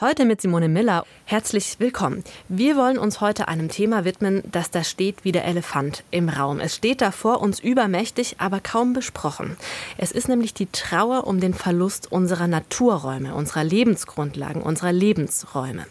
Heute mit Simone Miller. Herzlich willkommen. Wir wollen uns heute einem Thema widmen, das da steht wie der Elefant im Raum. Es steht da vor uns übermächtig, aber kaum besprochen. Es ist nämlich die Trauer um den Verlust unserer Naturräume, unserer Lebensgrundlagen, unserer Lebensräume.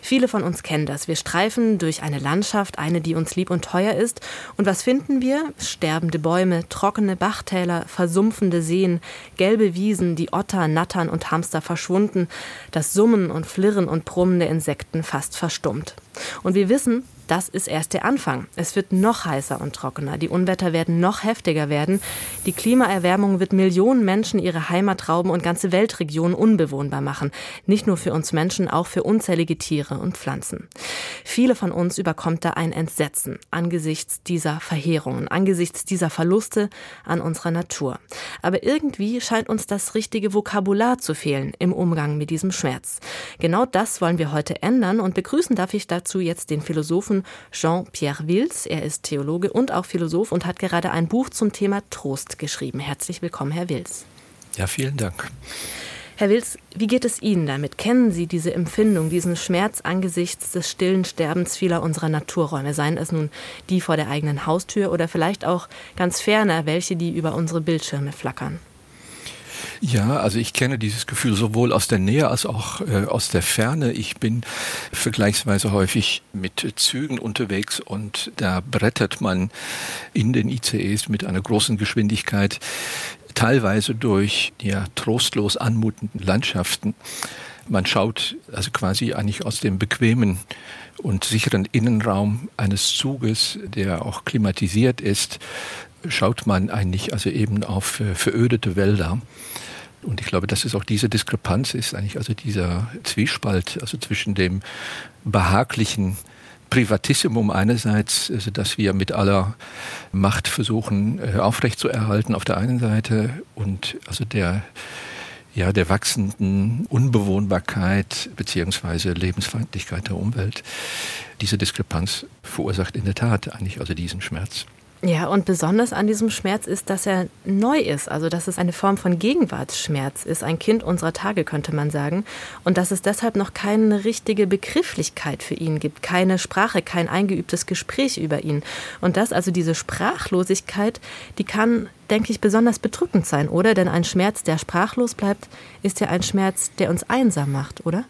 Viele von uns kennen das. Wir streifen durch eine Landschaft, eine, die uns lieb und teuer ist. Und was finden wir? Sterbende Bäume, trockene Bachtäler, versumpfende Seen, gelbe Wiesen, die Otter, Nattern und Hamster verschwunden, das Summen und Flirren und Brummen der Insekten fast verstummt. Und wir wissen, das ist erst der Anfang. Es wird noch heißer und trockener. Die Unwetter werden noch heftiger werden. Die Klimaerwärmung wird Millionen Menschen ihre Heimat rauben und ganze Weltregionen unbewohnbar machen. Nicht nur für uns Menschen, auch für unzählige Tiere und Pflanzen. Viele von uns überkommt da ein Entsetzen angesichts dieser Verheerungen, angesichts dieser Verluste an unserer Natur. Aber irgendwie scheint uns das richtige Vokabular zu fehlen im Umgang mit diesem Schmerz. Genau das wollen wir heute ändern und begrüßen darf ich dazu jetzt den Philosophen Jean-Pierre Wils. Er ist Theologe und auch Philosoph und hat gerade ein Buch zum Thema Trost geschrieben. Herzlich willkommen, Herr Wils. Ja, vielen Dank. Herr Wils, wie geht es Ihnen damit? Kennen Sie diese Empfindung, diesen Schmerz angesichts des stillen Sterbens vieler unserer Naturräume, seien es nun die vor der eigenen Haustür oder vielleicht auch ganz ferner, welche die über unsere Bildschirme flackern? Ja, also ich kenne dieses Gefühl sowohl aus der Nähe als auch äh, aus der Ferne. Ich bin vergleichsweise häufig mit Zügen unterwegs und da brettert man in den ICEs mit einer großen Geschwindigkeit teilweise durch ja trostlos anmutenden Landschaften. Man schaut also quasi eigentlich aus dem bequemen und sicheren Innenraum eines Zuges, der auch klimatisiert ist, schaut man eigentlich also eben auf äh, verödete Wälder. Und ich glaube, dass es auch diese Diskrepanz ist, eigentlich also dieser Zwiespalt, also zwischen dem behaglichen Privatissimum einerseits, also dass wir mit aller Macht versuchen äh, aufrechtzuerhalten auf der einen Seite und also der ja, der wachsenden Unbewohnbarkeit beziehungsweise Lebensfeindlichkeit der Umwelt. Diese Diskrepanz verursacht in der Tat eigentlich also diesen Schmerz. Ja, und besonders an diesem Schmerz ist, dass er neu ist, also dass es eine Form von Gegenwartsschmerz ist, ein Kind unserer Tage könnte man sagen, und dass es deshalb noch keine richtige Begrifflichkeit für ihn gibt, keine Sprache, kein eingeübtes Gespräch über ihn. Und das, also diese Sprachlosigkeit, die kann, denke ich, besonders bedrückend sein, oder? Denn ein Schmerz, der sprachlos bleibt, ist ja ein Schmerz, der uns einsam macht, oder?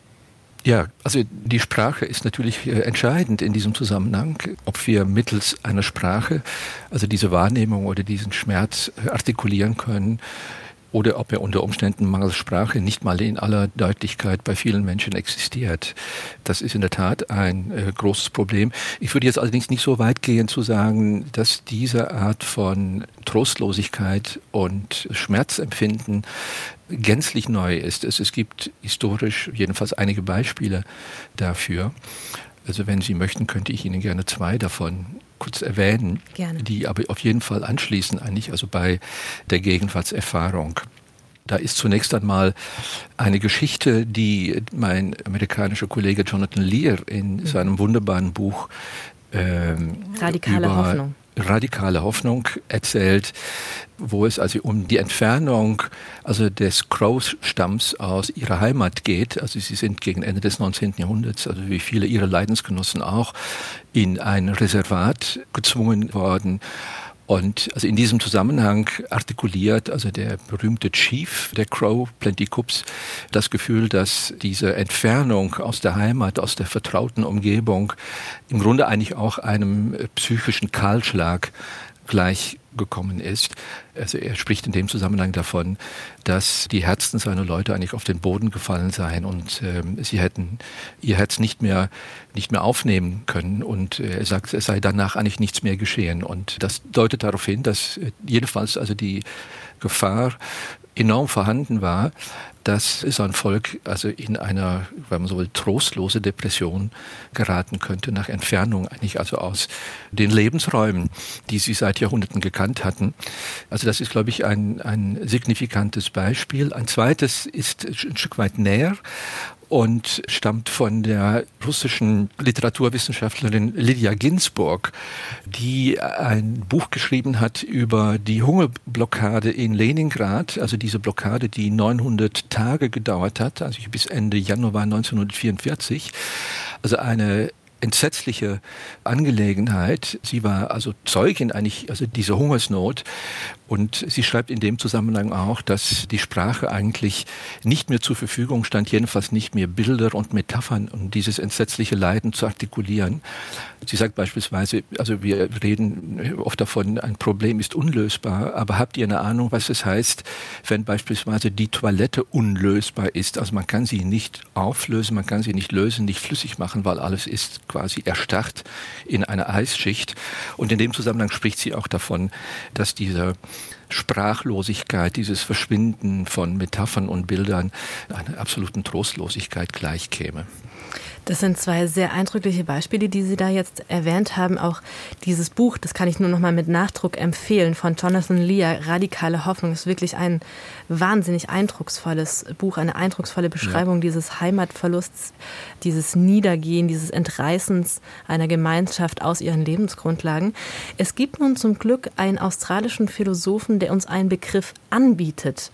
Ja, also die Sprache ist natürlich äh, entscheidend in diesem Zusammenhang, ob wir mittels einer Sprache, also diese Wahrnehmung oder diesen Schmerz äh, artikulieren können oder ob er unter Umständen mangels Sprache nicht mal in aller Deutlichkeit bei vielen Menschen existiert. Das ist in der Tat ein äh, großes Problem. Ich würde jetzt allerdings nicht so weit gehen zu sagen, dass diese Art von Trostlosigkeit und Schmerzempfinden gänzlich neu ist. Es, es gibt historisch jedenfalls einige Beispiele dafür. Also wenn Sie möchten, könnte ich Ihnen gerne zwei davon kurz erwähnen, gerne. die aber auf jeden Fall anschließen eigentlich, also bei der Gegenwartserfahrung. Da ist zunächst einmal eine Geschichte, die mein amerikanischer Kollege Jonathan Lear in mhm. seinem wunderbaren Buch ähm, Radikale über, Hoffnung radikale Hoffnung erzählt, wo es also um die Entfernung also des Crows-Stamms aus ihrer Heimat geht. Also sie sind gegen Ende des 19. Jahrhunderts, also wie viele ihrer Leidensgenossen auch, in ein Reservat gezwungen worden und also in diesem Zusammenhang artikuliert also der berühmte Chief der Crow, Plenty Cups, das Gefühl, dass diese Entfernung aus der Heimat, aus der vertrauten Umgebung im Grunde eigentlich auch einem psychischen Kahlschlag gleich gekommen ist. Also er spricht in dem Zusammenhang davon, dass die Herzen seiner Leute eigentlich auf den Boden gefallen seien und äh, sie hätten ihr Herz nicht mehr nicht mehr aufnehmen können und äh, er sagt, es sei danach eigentlich nichts mehr geschehen und das deutet darauf hin, dass äh, jedenfalls also die Gefahr enorm vorhanden war, dass sein Volk also in einer, wenn man so will, trostlose Depression geraten könnte, nach Entfernung eigentlich also aus den Lebensräumen, die sie seit Jahrhunderten gekannt hatten. Also das ist, glaube ich, ein, ein signifikantes Beispiel. Ein zweites ist ein Stück weit näher und stammt von der russischen Literaturwissenschaftlerin Lydia Ginsburg, die ein Buch geschrieben hat über die Hungerblockade in Leningrad, also diese Blockade, die 900 Tage gedauert hat, also bis Ende Januar 1944. Also eine entsetzliche Angelegenheit. Sie war also Zeugin eigentlich also dieser Hungersnot und sie schreibt in dem Zusammenhang auch, dass die Sprache eigentlich nicht mehr zur Verfügung stand, jedenfalls nicht mehr Bilder und Metaphern, um dieses entsetzliche Leiden zu artikulieren. Sie sagt beispielsweise, also wir reden oft davon, ein Problem ist unlösbar, aber habt ihr eine Ahnung, was es heißt, wenn beispielsweise die Toilette unlösbar ist? Also man kann sie nicht auflösen, man kann sie nicht lösen, nicht flüssig machen, weil alles ist quasi erstarrt in einer Eisschicht. Und in dem Zusammenhang spricht sie auch davon, dass dieser Sprachlosigkeit, dieses Verschwinden von Metaphern und Bildern einer absoluten Trostlosigkeit gleichkäme. Das sind zwei sehr eindrückliche Beispiele, die Sie da jetzt erwähnt haben. Auch dieses Buch, das kann ich nur noch mal mit Nachdruck empfehlen, von Jonathan Lear, Radikale Hoffnung, ist wirklich ein wahnsinnig eindrucksvolles Buch, eine eindrucksvolle Beschreibung ja. dieses Heimatverlusts, dieses Niedergehen, dieses Entreißens einer Gemeinschaft aus ihren Lebensgrundlagen. Es gibt nun zum Glück einen australischen Philosophen, der uns einen Begriff anbietet,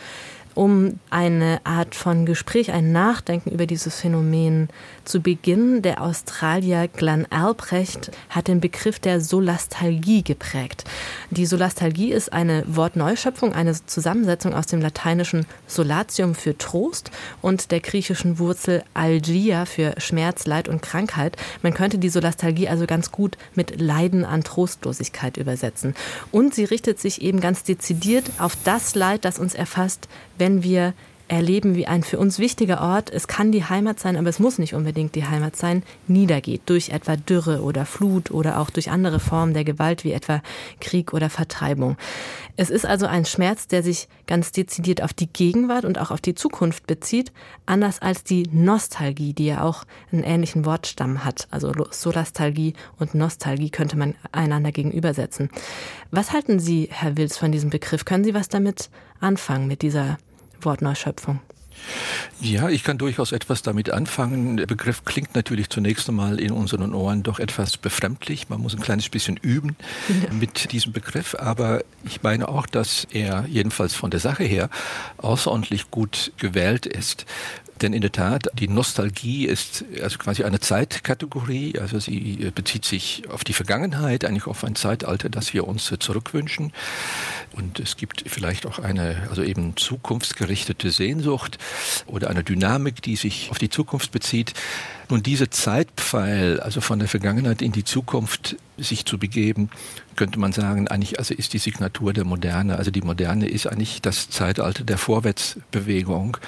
um eine Art von Gespräch, ein Nachdenken über dieses Phänomen zu beginnen. Der Australier Glenn Albrecht hat den Begriff der Solastalgie geprägt. Die Solastalgie ist eine Wortneuschöpfung, eine Zusammensetzung aus dem lateinischen Solatium für Trost und der griechischen Wurzel Algia für Schmerz, Leid und Krankheit. Man könnte die Solastalgie also ganz gut mit Leiden an Trostlosigkeit übersetzen. Und sie richtet sich eben ganz dezidiert auf das Leid, das uns erfasst, wenn wir erleben, wie ein für uns wichtiger Ort, es kann die Heimat sein, aber es muss nicht unbedingt die Heimat sein, niedergeht durch etwa Dürre oder Flut oder auch durch andere Formen der Gewalt wie etwa Krieg oder Vertreibung. Es ist also ein Schmerz, der sich ganz dezidiert auf die Gegenwart und auch auf die Zukunft bezieht, anders als die Nostalgie, die ja auch einen ähnlichen Wortstamm hat. Also Solastalgie und Nostalgie könnte man einander gegenübersetzen. Was halten Sie, Herr Wils, von diesem Begriff? Können Sie was damit anfangen, mit dieser Wortneuschöpfung. Ja, ich kann durchaus etwas damit anfangen. Der Begriff klingt natürlich zunächst einmal in unseren Ohren doch etwas befremdlich. Man muss ein kleines bisschen üben mit diesem Begriff. Aber ich meine auch, dass er jedenfalls von der Sache her außerordentlich gut gewählt ist. Denn in der Tat, die Nostalgie ist also quasi eine Zeitkategorie. Also sie bezieht sich auf die Vergangenheit, eigentlich auf ein Zeitalter, das wir uns zurückwünschen. Und es gibt vielleicht auch eine, also eben zukunftsgerichtete Sehnsucht oder eine Dynamik, die sich auf die Zukunft bezieht. Nun, diese Zeitpfeil, also von der Vergangenheit in die Zukunft sich zu begeben, könnte man sagen, eigentlich also ist die Signatur der Moderne. Also die Moderne ist eigentlich das Zeitalter der Vorwärtsbewegung,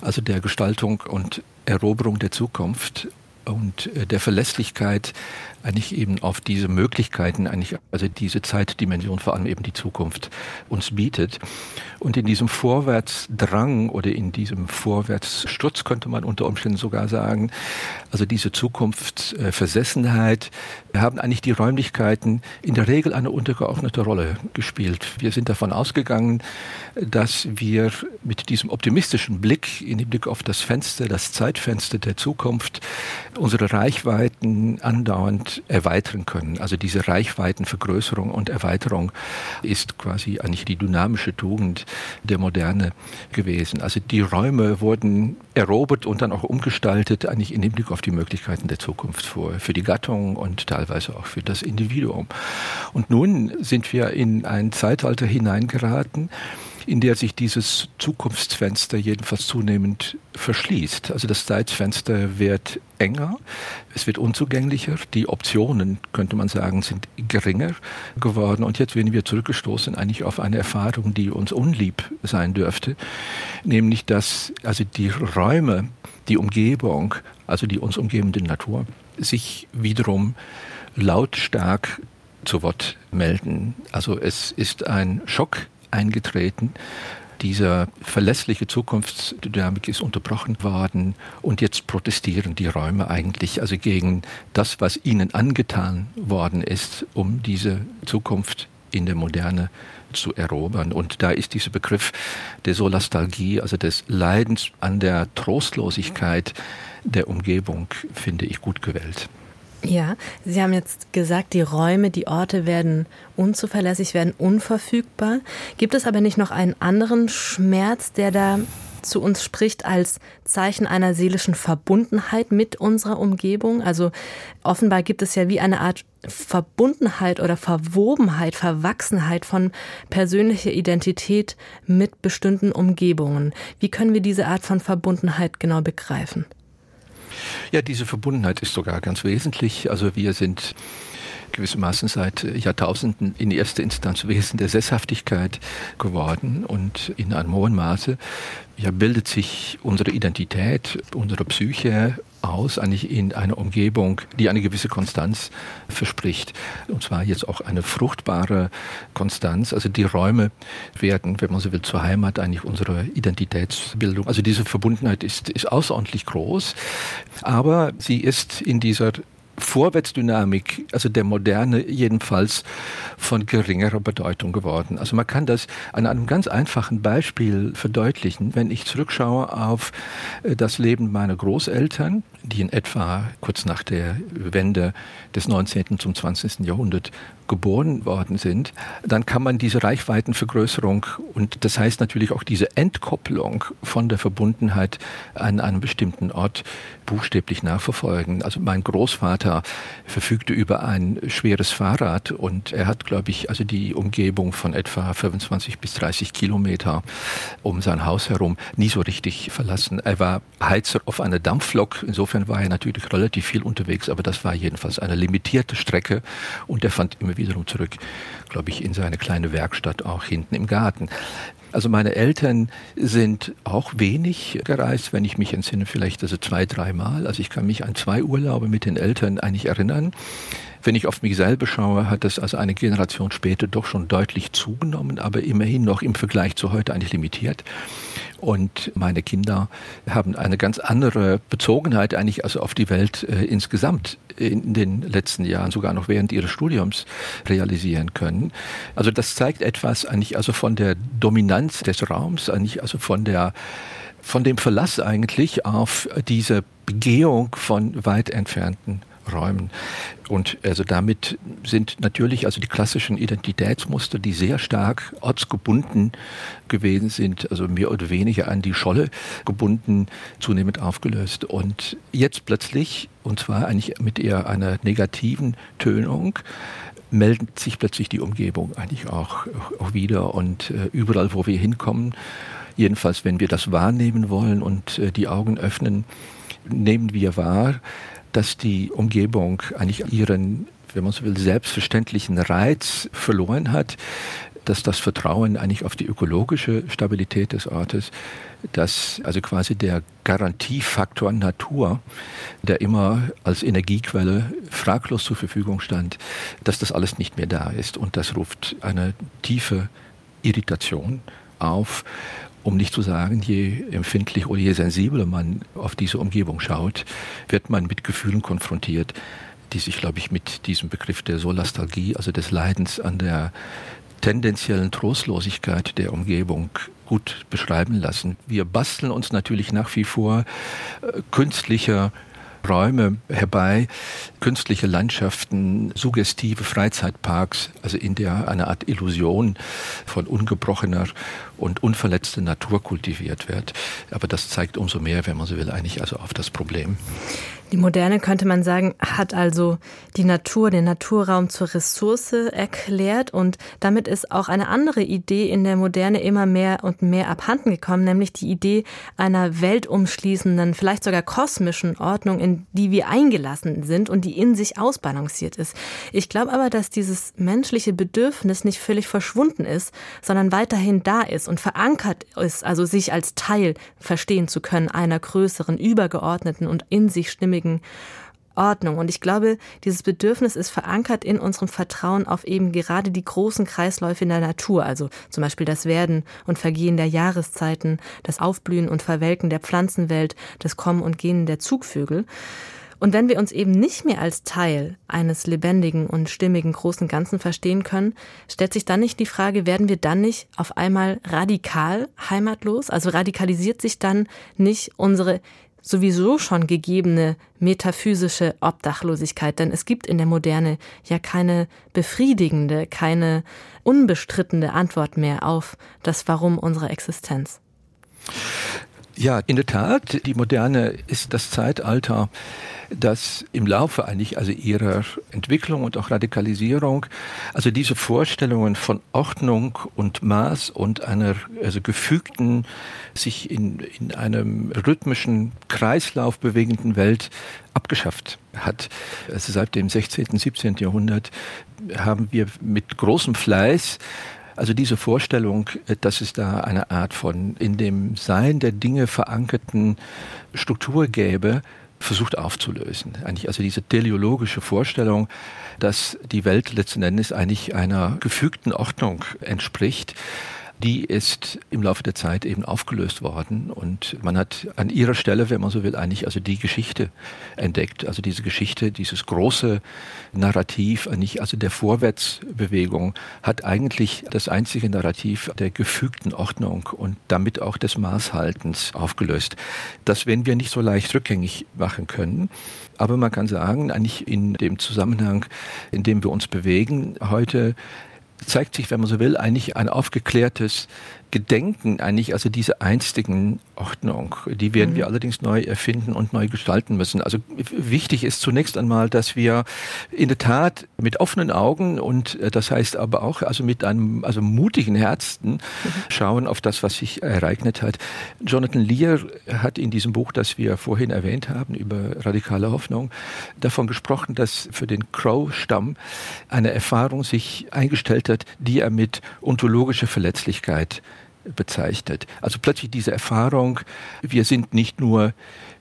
also der Gestaltung und Eroberung der Zukunft und äh, der Verlässlichkeit eigentlich eben auf diese Möglichkeiten, eigentlich, also diese Zeitdimension, vor allem eben die Zukunft uns bietet. Und in diesem Vorwärtsdrang oder in diesem Vorwärtssturz könnte man unter Umständen sogar sagen, also diese Zukunftsversessenheit haben eigentlich die Räumlichkeiten in der Regel eine untergeordnete Rolle gespielt. Wir sind davon ausgegangen, dass wir mit diesem optimistischen Blick in den Blick auf das Fenster, das Zeitfenster der Zukunft, unsere Reichweiten andauernd erweitern können. Also diese Reichweitenvergrößerung und Erweiterung ist quasi eigentlich die dynamische Tugend der Moderne gewesen. Also die Räume wurden erobert und dann auch umgestaltet, eigentlich in dem Blick auf die Möglichkeiten der Zukunft vor, für die Gattung und teilweise auch für das Individuum. Und nun sind wir in ein Zeitalter hineingeraten, in der sich dieses Zukunftsfenster jedenfalls zunehmend verschließt. Also das Zeitfenster wird enger, es wird unzugänglicher, die Optionen, könnte man sagen, sind geringer geworden und jetzt werden wir zurückgestoßen eigentlich auf eine Erfahrung, die uns unlieb sein dürfte, nämlich dass also die Räume, die Umgebung, also die uns umgebende Natur, sich wiederum lautstark zu Wort melden. Also es ist ein Schock eingetreten. Diese verlässliche Zukunftsdynamik ist unterbrochen worden und jetzt protestieren die Räume eigentlich also gegen das, was ihnen angetan worden ist, um diese Zukunft in der Moderne zu erobern. Und da ist dieser Begriff der Solastalgie, also des Leidens an der Trostlosigkeit der Umgebung, finde ich gut gewählt. Ja, Sie haben jetzt gesagt, die Räume, die Orte werden unzuverlässig, werden unverfügbar. Gibt es aber nicht noch einen anderen Schmerz, der da zu uns spricht als Zeichen einer seelischen Verbundenheit mit unserer Umgebung. Also offenbar gibt es ja wie eine Art Verbundenheit oder Verwobenheit, Verwachsenheit von persönlicher Identität mit bestimmten Umgebungen. Wie können wir diese Art von Verbundenheit genau begreifen? Ja, diese Verbundenheit ist sogar ganz wesentlich. Also wir sind gewissermaßen seit Jahrtausenden in erster Instanz Wesen der Sesshaftigkeit geworden und in einem hohen Maße ja, bildet sich unsere Identität, unsere Psyche aus, eigentlich in einer Umgebung, die eine gewisse Konstanz verspricht. Und zwar jetzt auch eine fruchtbare Konstanz. Also die Räume werden, wenn man so will, zur Heimat eigentlich unserer Identitätsbildung. Also diese Verbundenheit ist, ist außerordentlich groß, aber sie ist in dieser Vorwärtsdynamik, also der Moderne jedenfalls von geringerer Bedeutung geworden. Also man kann das an einem ganz einfachen Beispiel verdeutlichen. Wenn ich zurückschaue auf äh, das Leben meiner Großeltern, die in etwa kurz nach der Wende des 19. zum 20. Jahrhundert geboren worden sind, dann kann man diese Reichweitenvergrößerung und das heißt natürlich auch diese Entkopplung von der Verbundenheit an einem bestimmten Ort buchstäblich nachverfolgen. Also mein Großvater verfügte über ein schweres Fahrrad und er hat, glaube ich, also die Umgebung von etwa 25 bis 30 Kilometer um sein Haus herum nie so richtig verlassen. Er war Heizer auf einer Dampflok. Insofern war er natürlich relativ viel unterwegs, aber das war jedenfalls eine limitierte Strecke und er fand immer wiederum zurück, glaube ich, in seine kleine Werkstatt auch hinten im Garten. Also meine Eltern sind auch wenig gereist, wenn ich mich entsinne, vielleicht also zwei, dreimal. Also ich kann mich an zwei Urlaube mit den Eltern eigentlich erinnern. Wenn ich auf mich selber schaue, hat das also eine Generation später doch schon deutlich zugenommen, aber immerhin noch im Vergleich zu heute eigentlich limitiert. Und meine Kinder haben eine ganz andere Bezogenheit eigentlich also auf die Welt äh, insgesamt in den letzten Jahren, sogar noch während ihres Studiums realisieren können. Also das zeigt etwas eigentlich also von der Dominanz des Raums, eigentlich also von der von dem Verlass eigentlich auf diese Begehung von weit entfernten Räumen. Und also damit sind natürlich also die klassischen Identitätsmuster, die sehr stark ortsgebunden gewesen sind, also mehr oder weniger an die Scholle gebunden, zunehmend aufgelöst. Und jetzt plötzlich, und zwar eigentlich mit eher einer negativen Tönung, meldet sich plötzlich die Umgebung eigentlich auch, auch wieder und äh, überall, wo wir hinkommen, jedenfalls wenn wir das wahrnehmen wollen und äh, die Augen öffnen, nehmen wir wahr, dass die Umgebung eigentlich ihren, wenn man so will, selbstverständlichen Reiz verloren hat, dass das Vertrauen eigentlich auf die ökologische Stabilität des Ortes, dass also quasi der Garantiefaktor Natur, der immer als Energiequelle fraglos zur Verfügung stand, dass das alles nicht mehr da ist. Und das ruft eine tiefe Irritation auf um nicht zu sagen, je empfindlich oder je sensibler man auf diese Umgebung schaut, wird man mit Gefühlen konfrontiert, die sich, glaube ich, mit diesem Begriff der Solastalgie, also des Leidens an der tendenziellen Trostlosigkeit der Umgebung gut beschreiben lassen. Wir basteln uns natürlich nach wie vor äh, künstlicher Räume herbei, künstliche Landschaften, suggestive Freizeitparks, also in der eine Art Illusion von ungebrochener und unverletzter Natur kultiviert wird. Aber das zeigt umso mehr, wenn man so will, eigentlich also auf das Problem. Die Moderne, könnte man sagen, hat also die Natur, den Naturraum zur Ressource erklärt und damit ist auch eine andere Idee in der Moderne immer mehr und mehr abhanden gekommen, nämlich die Idee einer weltumschließenden, vielleicht sogar kosmischen Ordnung, in die wir eingelassen sind und die in sich ausbalanciert ist. Ich glaube aber, dass dieses menschliche Bedürfnis nicht völlig verschwunden ist, sondern weiterhin da ist und verankert ist, also sich als Teil verstehen zu können einer größeren, übergeordneten und in sich stimmigen vernünftigen Ordnung. Und ich glaube, dieses Bedürfnis ist verankert in unserem Vertrauen auf eben gerade die großen Kreisläufe in der Natur, also zum Beispiel das Werden und Vergehen der Jahreszeiten, das Aufblühen und Verwelken der Pflanzenwelt, das Kommen und Gehen der Zugvögel. Und wenn wir uns eben nicht mehr als Teil eines lebendigen und stimmigen großen Ganzen verstehen können, stellt sich dann nicht die Frage, werden wir dann nicht auf einmal radikal heimatlos? Also radikalisiert sich dann nicht unsere sowieso schon gegebene metaphysische Obdachlosigkeit, denn es gibt in der Moderne ja keine befriedigende, keine unbestrittene Antwort mehr auf das Warum unserer Existenz. Ja, in der Tat, die Moderne ist das Zeitalter, das im Laufe eigentlich also ihrer Entwicklung und auch Radikalisierung, also diese Vorstellungen von Ordnung und Maß und einer also gefügten, sich in, in einem rhythmischen Kreislauf bewegenden Welt abgeschafft hat. Also seit dem 16., 17. Jahrhundert haben wir mit großem Fleiß also diese Vorstellung, äh, dass es da eine Art von in dem Sein der Dinge verankerten Struktur gäbe, versucht aufzulösen. Eigentlich also diese teleologische Vorstellung, dass die Welt letzten Endes eigentlich einer gefügten Ordnung entspricht, die ist im Laufe der Zeit eben aufgelöst worden. Und man hat an ihrer Stelle, wenn man so will, eigentlich also die Geschichte entdeckt, also diese Geschichte, dieses große Narrativ, eigentlich also der Vorwärtsbewegung hat eigentlich das einzige Narrativ der gefügten Ordnung und damit auch des Maßhaltens aufgelöst. Das werden wir nicht so leicht rückgängig machen können, aber man kann sagen, eigentlich in dem Zusammenhang, in dem wir uns bewegen, heute zeigt sich, wenn man so will, eigentlich ein aufgeklärtes Gedenken eigentlich, also diese einstigen Ordnung, die werden mhm. wir allerdings neu erfinden und neu gestalten müssen. Also wichtig ist zunächst einmal, dass wir in der Tat mit offenen Augen und äh, das heißt aber auch also mit einem also mutigen Herzen mhm. schauen auf das, was sich ereignet hat. Jonathan Lear hat in diesem Buch, das wir vorhin erwähnt haben über radikale Hoffnung, davon gesprochen, dass für den Crow-Stamm eine Erfahrung sich eingestellt hat, die er mit ontologischer Verletzlichkeit bezeichnet. Also plötzlich diese Erfahrung, wir sind nicht nur,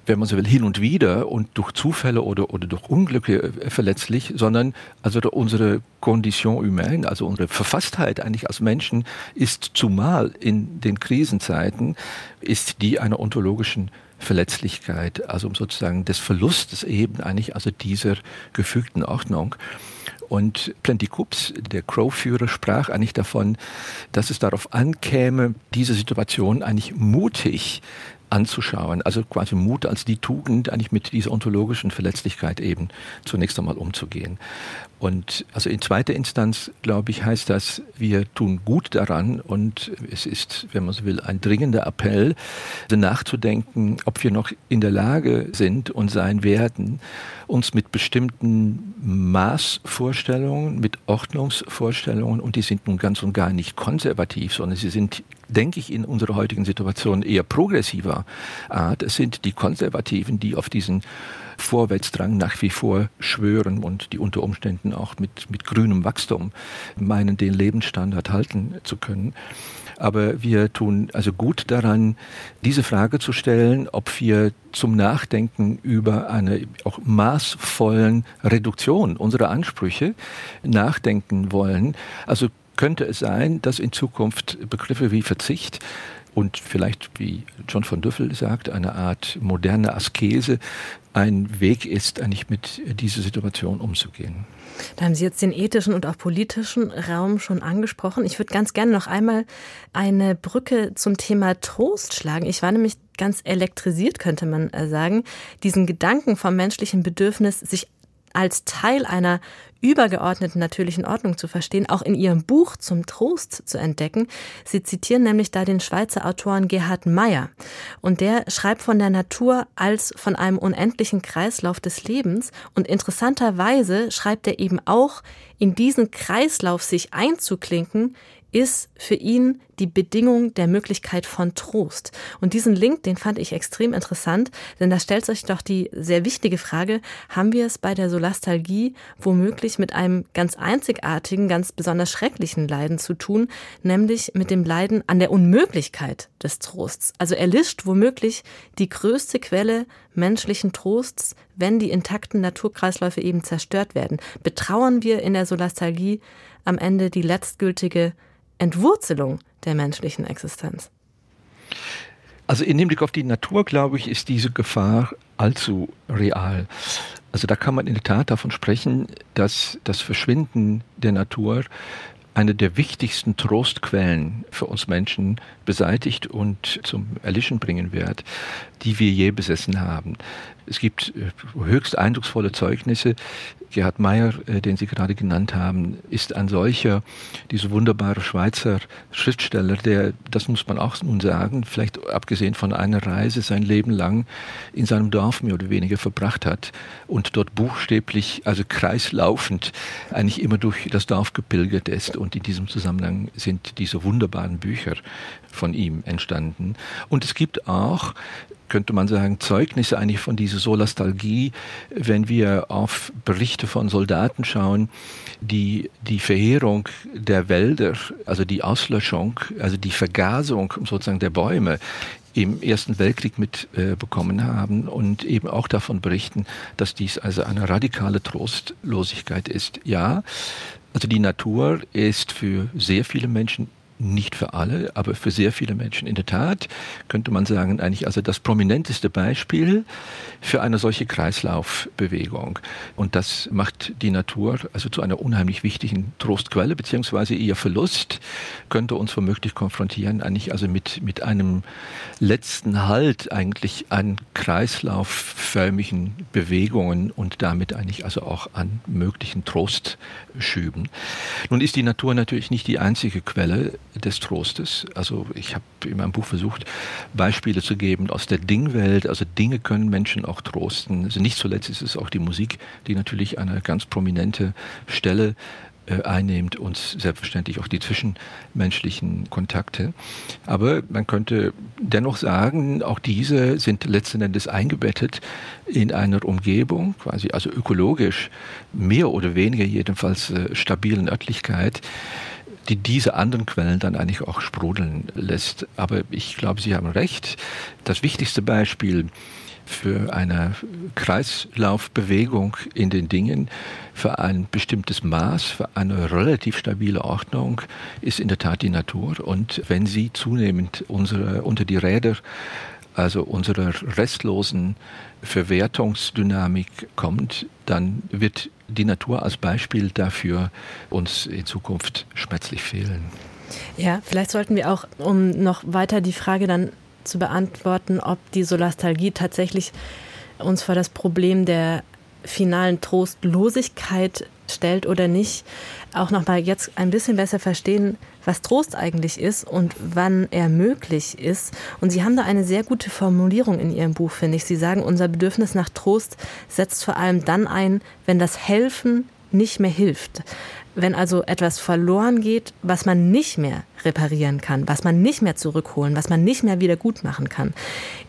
wenn man so will, hin und wieder und durch Zufälle oder, oder durch Unglücke äh, verletzlich, sondern also unsere Condition humaine, also unsere Verfasstheit eigentlich als Menschen ist zumal in den Krisenzeiten, ist die einer ontologischen Verletzlichkeit, also sozusagen des Verlustes eben eigentlich also dieser gefügten Ordnung. Und Plenty Coops, der Crow-Führer, sprach eigentlich davon, dass es darauf ankäme, diese Situation eigentlich mutig anzuschauen. Also quasi Mut als die Tugend, eigentlich mit dieser ontologischen Verletzlichkeit eben zunächst einmal umzugehen. Und also in zweiter Instanz, glaube ich, heißt das, wir tun gut daran und es ist, wenn man so will, ein dringender Appell, nachzudenken, ob wir noch in der Lage sind und sein werden, uns mit bestimmten Maßvorstellungen, mit Ordnungsvorstellungen, und die sind nun ganz und gar nicht konservativ, sondern sie sind, denke ich, in unserer heutigen Situation eher progressiver Art. Es sind die Konservativen, die auf diesen Vorwärtsdrang nach wie vor schwören und die unter Umständen auch mit, mit grünem Wachstum meinen, den Lebensstandard halten zu können. Aber wir tun also gut daran, diese Frage zu stellen, ob wir zum Nachdenken über eine auch maßvollen Reduktion unserer Ansprüche nachdenken wollen. Also könnte es sein, dass in Zukunft Begriffe wie Verzicht und vielleicht, wie John von Düffel sagt, eine Art moderne Askese ein Weg ist, eigentlich mit dieser Situation umzugehen. Da haben Sie jetzt den ethischen und auch politischen Raum schon angesprochen. Ich würde ganz gerne noch einmal eine Brücke zum Thema Trost schlagen. Ich war nämlich ganz elektrisiert, könnte man sagen, diesen Gedanken vom menschlichen Bedürfnis, sich als Teil einer übergeordneten natürlichen Ordnung zu verstehen, auch in ihrem Buch zum Trost zu entdecken. Sie zitieren nämlich da den Schweizer Autoren Gerhard Meyer. Und der schreibt von der Natur als von einem unendlichen Kreislauf des Lebens. Und interessanterweise schreibt er eben auch, in diesen Kreislauf sich einzuklinken, ist für ihn die Bedingung der Möglichkeit von Trost. Und diesen Link, den fand ich extrem interessant, denn da stellt sich doch die sehr wichtige Frage, haben wir es bei der Solastalgie womöglich mit einem ganz einzigartigen, ganz besonders schrecklichen Leiden zu tun, nämlich mit dem Leiden an der Unmöglichkeit des Trosts. Also erlischt womöglich die größte Quelle menschlichen Trosts, wenn die intakten Naturkreisläufe eben zerstört werden. Betrauern wir in der Solastalgie am Ende die letztgültige Entwurzelung der menschlichen Existenz? Also in Hinblick auf die Natur, glaube ich, ist diese Gefahr allzu real. Also da kann man in der Tat davon sprechen, dass das Verschwinden der Natur eine der wichtigsten Trostquellen für uns Menschen beseitigt und zum Erlischen bringen wird, die wir je besessen haben. Es gibt äh, höchst eindrucksvolle Zeugnisse. Gerhard Meyer, äh, den Sie gerade genannt haben, ist ein solcher, dieser wunderbare Schweizer Schriftsteller, der, das muss man auch nun sagen, vielleicht abgesehen von einer Reise sein Leben lang in seinem Dorf mehr oder weniger verbracht hat und dort buchstäblich, also kreislaufend, eigentlich immer durch das Dorf gepilgert ist. Und in diesem Zusammenhang sind diese wunderbaren Bücher von ihm entstanden. Und es gibt auch könnte man sagen, Zeugnisse eigentlich von dieser Solastalgie, wenn wir auf Berichte von Soldaten schauen, die die Verheerung der Wälder, also die Auslöschung, also die Vergasung sozusagen der Bäume im Ersten Weltkrieg mitbekommen äh, haben und eben auch davon berichten, dass dies also eine radikale Trostlosigkeit ist. Ja, also die Natur ist für sehr viele Menschen nicht für alle, aber für sehr viele Menschen in der Tat, könnte man sagen, eigentlich also das prominenteste Beispiel für eine solche Kreislaufbewegung. Und das macht die Natur also zu einer unheimlich wichtigen Trostquelle, beziehungsweise ihr Verlust könnte uns womöglich konfrontieren, eigentlich also mit, mit einem letzten Halt eigentlich an kreislaufförmigen Bewegungen und damit eigentlich also auch an möglichen Trostschüben. Nun ist die Natur natürlich nicht die einzige Quelle des Trostes. Also ich habe in meinem Buch versucht, Beispiele zu geben aus der Dingwelt. Also Dinge können Menschen auch trosten. Also nicht zuletzt ist es auch die Musik, die natürlich eine ganz prominente Stelle äh, einnimmt und selbstverständlich auch die zwischenmenschlichen Kontakte. Aber man könnte dennoch sagen, auch diese sind letzten Endes eingebettet in einer Umgebung, quasi also ökologisch mehr oder weniger jedenfalls äh, stabilen Örtlichkeit, die diese anderen Quellen dann eigentlich auch sprudeln lässt. Aber ich glaube, Sie haben recht. Das wichtigste Beispiel für eine Kreislaufbewegung in den Dingen, für ein bestimmtes Maß, für eine relativ stabile Ordnung ist in der Tat die Natur. Und wenn sie zunehmend unsere, unter die Räder also unserer restlosen Verwertungsdynamik kommt, dann wird die Natur als Beispiel dafür uns in Zukunft schmerzlich fehlen. Ja, vielleicht sollten wir auch, um noch weiter die Frage dann zu beantworten, ob die Solastalgie tatsächlich uns vor das Problem der finalen Trostlosigkeit stellt oder nicht, auch noch mal jetzt ein bisschen besser verstehen, was Trost eigentlich ist und wann er möglich ist. Und Sie haben da eine sehr gute Formulierung in Ihrem Buch, finde ich. Sie sagen, unser Bedürfnis nach Trost setzt vor allem dann ein, wenn das Helfen nicht mehr hilft. Wenn also etwas verloren geht, was man nicht mehr reparieren kann, was man nicht mehr zurückholen, was man nicht mehr wieder gut machen kann,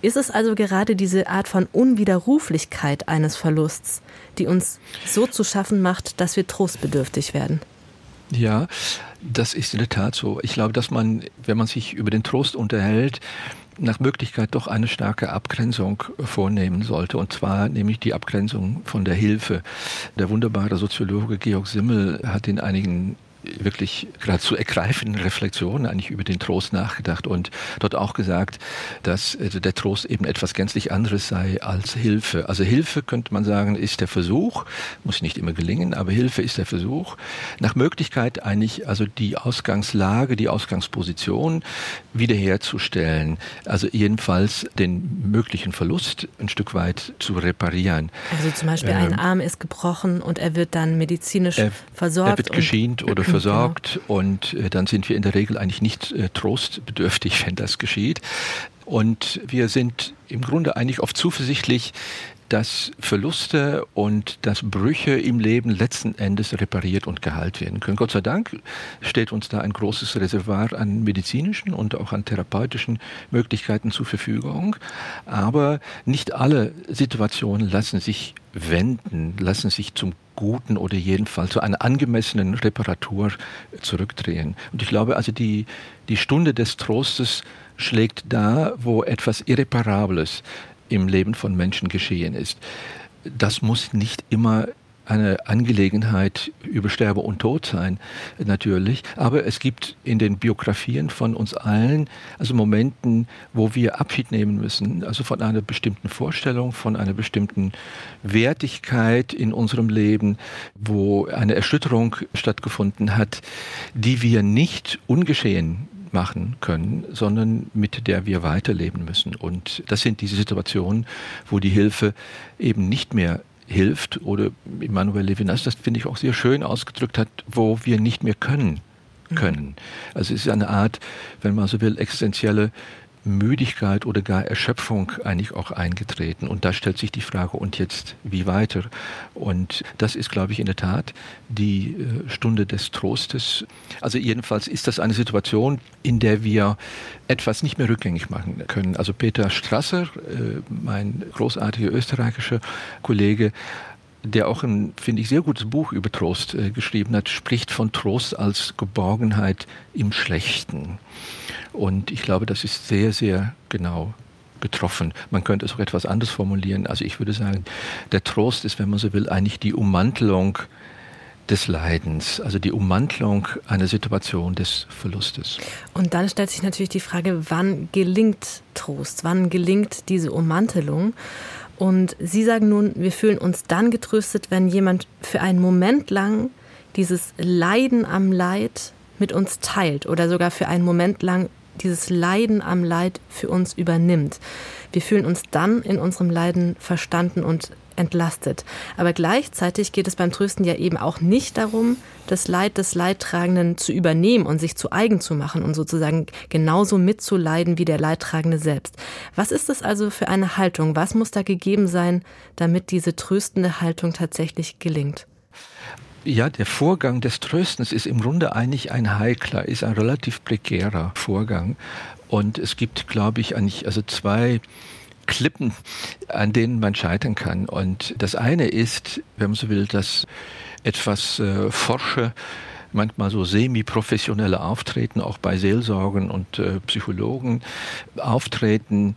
ist es also gerade diese Art von Unwiderruflichkeit eines Verlusts, die uns so zu schaffen macht, dass wir trostbedürftig werden. Ja, das ist in der Tat so. Ich glaube, dass man, wenn man sich über den Trost unterhält, nach Möglichkeit doch eine starke Abgrenzung vornehmen sollte. Und zwar nämlich die Abgrenzung von der Hilfe. Der wunderbare Soziologe Georg Simmel hat in einigen wirklich geradezu ergreifenden Reflexionen eigentlich über den Trost nachgedacht und dort auch gesagt, dass also der Trost eben etwas gänzlich anderes sei als Hilfe. Also Hilfe könnte man sagen, ist der Versuch, muss nicht immer gelingen, aber Hilfe ist der Versuch, nach Möglichkeit eigentlich also die Ausgangslage, die Ausgangsposition wiederherzustellen. Also jedenfalls den möglichen Verlust ein Stück weit zu reparieren. Also zum Beispiel ähm, ein Arm ist gebrochen und er wird dann medizinisch er, versorgt. Er wird geschient oder versorgt genau. und äh, dann sind wir in der Regel eigentlich nicht äh, trostbedürftig, wenn das geschieht. Und wir sind im Grunde eigentlich oft zuversichtlich, dass Verluste und dass Brüche im Leben letzten Endes repariert und geheilt werden können. Gott sei Dank steht uns da ein großes Reservoir an medizinischen und auch an therapeutischen Möglichkeiten zur Verfügung. Aber nicht alle Situationen lassen sich wenden, lassen sich zum Guten oder jedenfalls zu einer angemessenen Reparatur zurückdrehen. Und ich glaube also, die, die Stunde des Trostes schlägt da, wo etwas Irreparables im Leben von Menschen geschehen ist. Das muss nicht immer eine Angelegenheit über Sterbe und Tod sein, natürlich. Aber es gibt in den Biografien von uns allen also Momenten, wo wir Abschied nehmen müssen, also von einer bestimmten Vorstellung, von einer bestimmten Wertigkeit in unserem Leben, wo eine Erschütterung stattgefunden hat, die wir nicht ungeschehen machen können, sondern mit der wir weiterleben müssen. Und das sind diese Situationen, wo die Hilfe eben nicht mehr hilft oder Immanuel Levinas das finde ich auch sehr schön ausgedrückt hat, wo wir nicht mehr können können. Also es ist eine Art, wenn man so will, existenzielle Müdigkeit oder gar Erschöpfung eigentlich auch eingetreten. Und da stellt sich die Frage, und jetzt wie weiter? Und das ist, glaube ich, in der Tat die äh, Stunde des Trostes. Also jedenfalls ist das eine Situation, in der wir etwas nicht mehr rückgängig machen können. Also Peter Strasser, äh, mein großartiger österreichischer Kollege, der auch ein, finde ich, sehr gutes Buch über Trost äh, geschrieben hat, spricht von Trost als Geborgenheit im Schlechten. Und ich glaube, das ist sehr, sehr genau getroffen. Man könnte es auch etwas anders formulieren. Also ich würde sagen, der Trost ist, wenn man so will, eigentlich die Ummantelung des Leidens, also die Ummantelung einer Situation des Verlustes. Und dann stellt sich natürlich die Frage, wann gelingt Trost? Wann gelingt diese Ummantelung? Und Sie sagen nun, wir fühlen uns dann getröstet, wenn jemand für einen Moment lang dieses Leiden am Leid mit uns teilt oder sogar für einen Moment lang dieses Leiden am Leid für uns übernimmt. Wir fühlen uns dann in unserem Leiden verstanden und entlastet. Aber gleichzeitig geht es beim Trösten ja eben auch nicht darum, das Leid des Leidtragenden zu übernehmen und sich zu eigen zu machen und sozusagen genauso mitzuleiden wie der Leidtragende selbst. Was ist das also für eine Haltung? Was muss da gegeben sein, damit diese tröstende Haltung tatsächlich gelingt? Ja, der Vorgang des Tröstens ist im Grunde eigentlich ein heikler, ist ein relativ prekärer Vorgang. Und es gibt, glaube ich, eigentlich also zwei Klippen, an denen man scheitern kann. Und das eine ist, wenn man so will, dass etwas äh, forsche, manchmal so semi-professionelle Auftreten, auch bei Seelsorgen und äh, Psychologen auftreten,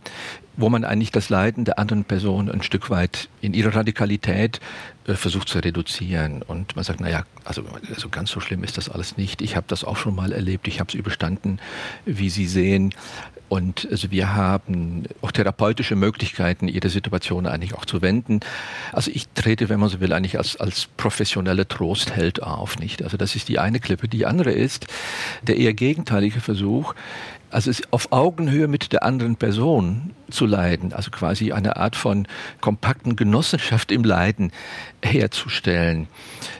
wo man eigentlich das Leiden der anderen Person ein Stück weit in ihrer Radikalität äh, versucht zu reduzieren. Und man sagt, naja, also, also ganz so schlimm ist das alles nicht. Ich habe das auch schon mal erlebt, ich habe es überstanden, wie Sie sehen. Und also wir haben auch therapeutische Möglichkeiten, jede Situation eigentlich auch zu wenden. Also ich trete, wenn man so will, eigentlich als, als professionelle Trostheld auf, nicht? Also das ist die eine Klippe. Die andere ist der eher gegenteilige Versuch, also auf Augenhöhe mit der anderen Person zu leiden, also quasi eine Art von kompakten Genossenschaft im Leiden herzustellen.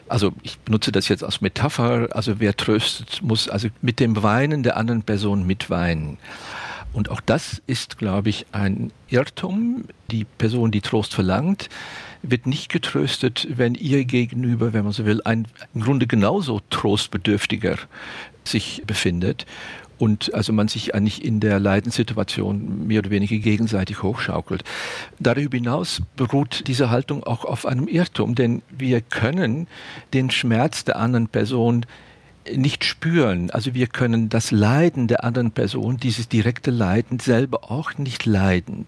Also ich benutze das jetzt als Metapher, also wer tröstet, muss also mit dem Weinen der anderen Person mitweinen. Und auch das ist, glaube ich, ein Irrtum. Die Person, die Trost verlangt, wird nicht getröstet, wenn ihr gegenüber, wenn man so will, ein im Grunde genauso trostbedürftiger sich befindet und also man sich eigentlich in der Leidenssituation mehr oder weniger gegenseitig hochschaukelt. Darüber hinaus beruht diese Haltung auch auf einem Irrtum, denn wir können den Schmerz der anderen Person nicht spüren. Also wir können das Leiden der anderen Person, dieses direkte Leiden selber auch nicht leiden.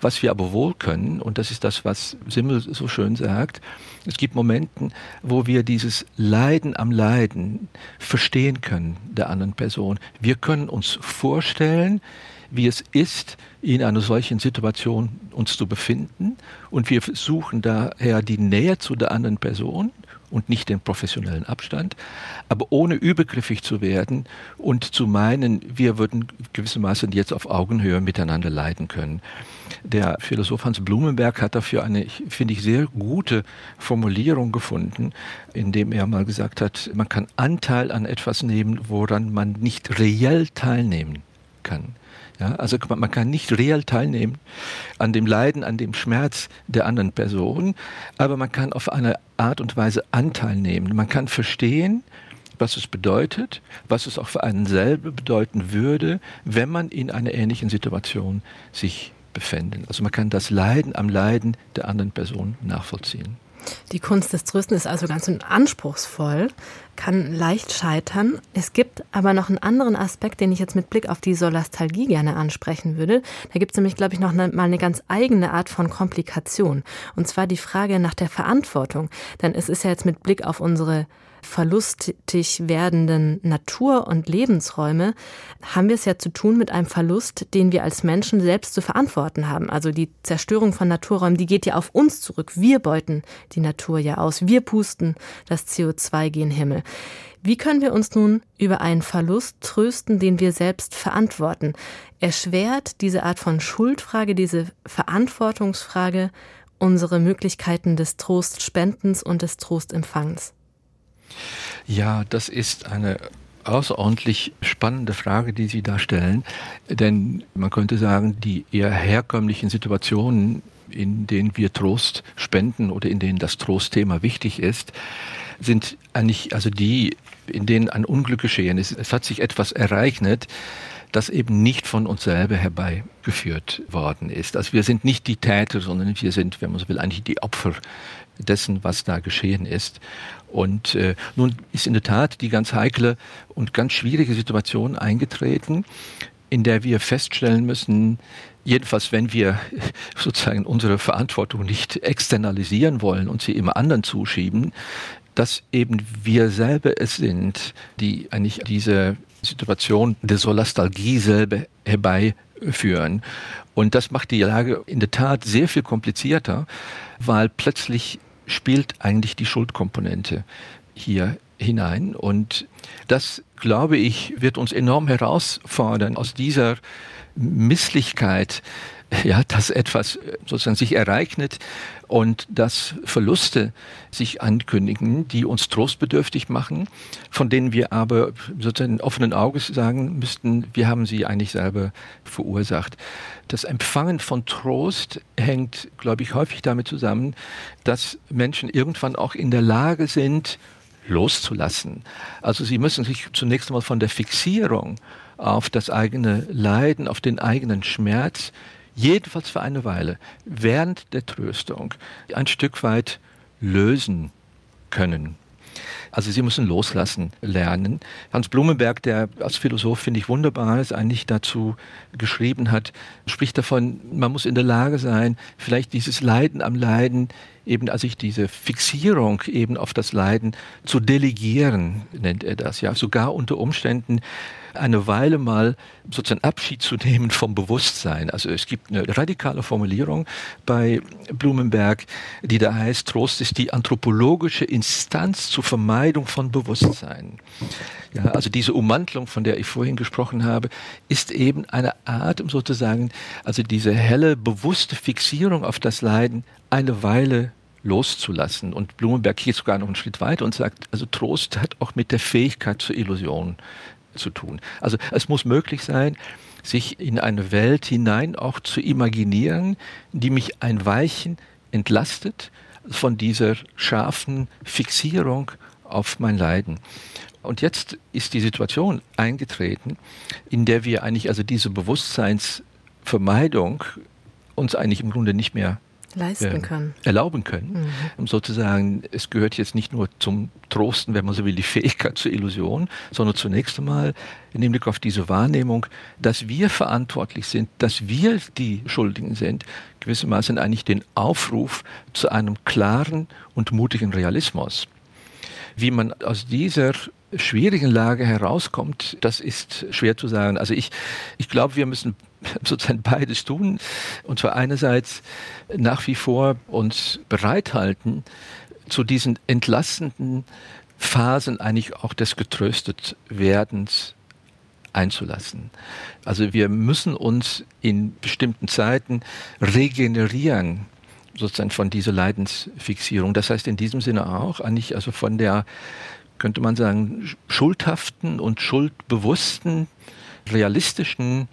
Was wir aber wohl können, und das ist das, was Simmel so schön sagt, es gibt Momente, wo wir dieses Leiden am Leiden verstehen können der anderen Person. Wir können uns vorstellen, wie es ist, in einer solchen Situation uns zu befinden. Und wir suchen daher die Nähe zu der anderen Person und nicht den professionellen Abstand, aber ohne übergriffig zu werden und zu meinen, wir würden gewissermaßen jetzt auf Augenhöhe miteinander leiden können. Der Philosoph Hans Blumenberg hat dafür eine, finde ich, sehr gute Formulierung gefunden, indem er mal gesagt hat, man kann Anteil an etwas nehmen, woran man nicht reell teilnehmen kann. Ja, also man kann nicht real teilnehmen an dem Leiden, an dem Schmerz der anderen Person, aber man kann auf eine Art und Weise Anteil nehmen. Man kann verstehen, was es bedeutet, was es auch für einen selber bedeuten würde, wenn man in einer ähnlichen Situation sich befände. Also man kann das Leiden am Leiden der anderen Person nachvollziehen. Die Kunst des Trösten ist also ganz anspruchsvoll, kann leicht scheitern. Es gibt aber noch einen anderen Aspekt, den ich jetzt mit Blick auf die Solastalgie gerne ansprechen würde. Da gibt es nämlich, glaube ich, noch eine, mal eine ganz eigene Art von Komplikation. Und zwar die Frage nach der Verantwortung. Denn es ist ja jetzt mit Blick auf unsere verlustig werdenden Natur- und Lebensräume haben wir es ja zu tun mit einem Verlust, den wir als Menschen selbst zu verantworten haben. Also die Zerstörung von Naturräumen, die geht ja auf uns zurück. Wir beuten die Natur ja aus. Wir pusten das CO2 gen Himmel. Wie können wir uns nun über einen Verlust trösten, den wir selbst verantworten? Erschwert diese Art von Schuldfrage, diese Verantwortungsfrage unsere Möglichkeiten des Trostspendens und des Trostempfangens? Ja, das ist eine außerordentlich spannende Frage, die Sie da stellen. Denn man könnte sagen, die eher herkömmlichen Situationen, in denen wir Trost spenden oder in denen das Trostthema wichtig ist, sind eigentlich also die, in denen ein Unglück geschehen ist. Es hat sich etwas ereignet, das eben nicht von uns selber herbeigeführt worden ist. Also wir sind nicht die Täter, sondern wir sind, wenn man so will, eigentlich die Opfer dessen, was da geschehen ist. Und äh, nun ist in der Tat die ganz heikle und ganz schwierige Situation eingetreten, in der wir feststellen müssen, jedenfalls wenn wir sozusagen unsere Verantwortung nicht externalisieren wollen und sie immer anderen zuschieben, dass eben wir selber es sind, die eigentlich diese Situation der Solastalgie selber herbeiführen. Und das macht die Lage in der Tat sehr viel komplizierter, weil plötzlich spielt eigentlich die Schuldkomponente hier hinein. Und das, glaube ich, wird uns enorm herausfordern, aus dieser Misslichkeit ja, dass etwas sozusagen sich ereignet und dass Verluste sich ankündigen, die uns trostbedürftig machen, von denen wir aber sozusagen offenen Auges sagen müssten, wir haben sie eigentlich selber verursacht. Das Empfangen von Trost hängt, glaube ich, häufig damit zusammen, dass Menschen irgendwann auch in der Lage sind, loszulassen. Also sie müssen sich zunächst einmal von der Fixierung auf das eigene Leiden, auf den eigenen Schmerz jedenfalls für eine Weile, während der Tröstung ein Stück weit lösen können. Also sie müssen loslassen lernen. Hans Blumenberg, der als Philosoph, finde ich, wunderbar ist, eigentlich dazu geschrieben hat, spricht davon, man muss in der Lage sein, vielleicht dieses Leiden am Leiden, eben als ich diese Fixierung eben auf das Leiden zu delegieren, nennt er das, ja, sogar unter Umständen eine Weile mal sozusagen Abschied zu nehmen vom Bewusstsein. Also es gibt eine radikale Formulierung bei Blumenberg, die da heißt, Trost ist die anthropologische Instanz zur Vermeidung von Bewusstsein. Ja, also diese Ummantlung, von der ich vorhin gesprochen habe, ist eben eine Art, um sozusagen, also diese helle, bewusste Fixierung auf das Leiden eine Weile loszulassen. Und Blumenberg geht sogar noch einen Schritt weiter und sagt, also Trost hat auch mit der Fähigkeit zur Illusion zu tun. Also es muss möglich sein, sich in eine Welt hinein auch zu imaginieren, die mich ein Weichen entlastet von dieser scharfen Fixierung auf mein Leiden. Und jetzt ist die Situation eingetreten, in der wir eigentlich also diese Bewusstseinsvermeidung uns eigentlich im Grunde nicht mehr leisten können. Äh, erlauben können. Mhm. Sozusagen, es gehört jetzt nicht nur zum Trosten, wenn man so will, die Fähigkeit zur Illusion, sondern zunächst einmal in dem Blick auf diese Wahrnehmung, dass wir verantwortlich sind, dass wir die Schuldigen sind, gewissermaßen eigentlich den Aufruf zu einem klaren und mutigen Realismus. Wie man aus dieser schwierigen Lage herauskommt, das ist schwer zu sagen. Also ich, ich glaube, wir müssen sozusagen beides tun. Und zwar einerseits nach wie vor uns bereithalten, zu diesen entlastenden Phasen eigentlich auch des getröstet werdens einzulassen. Also wir müssen uns in bestimmten Zeiten regenerieren sozusagen von dieser Leidensfixierung. Das heißt in diesem Sinne auch eigentlich also von der könnte man sagen schuldhaften und schuldbewussten realistischen